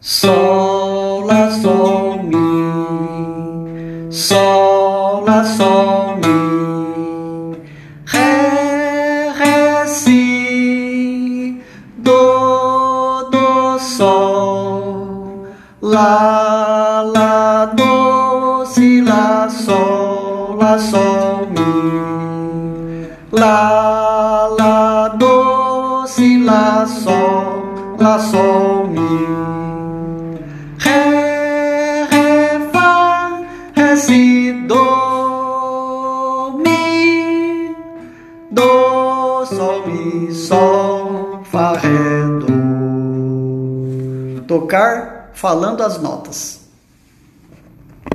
Sol, lá, sol, mi. Sol, lá, sol, mi. Ré, ré, si. Do, do, sol. Lá, lá, do, si, lá, sol, lá, sol, mi. Lá, lá, do, si, lá, sol, lá, sol, mi. Ré, ré, fá, ré, si, do, mi, do, sol, mi, sol, fá, ré, do. Tocar falando as notas.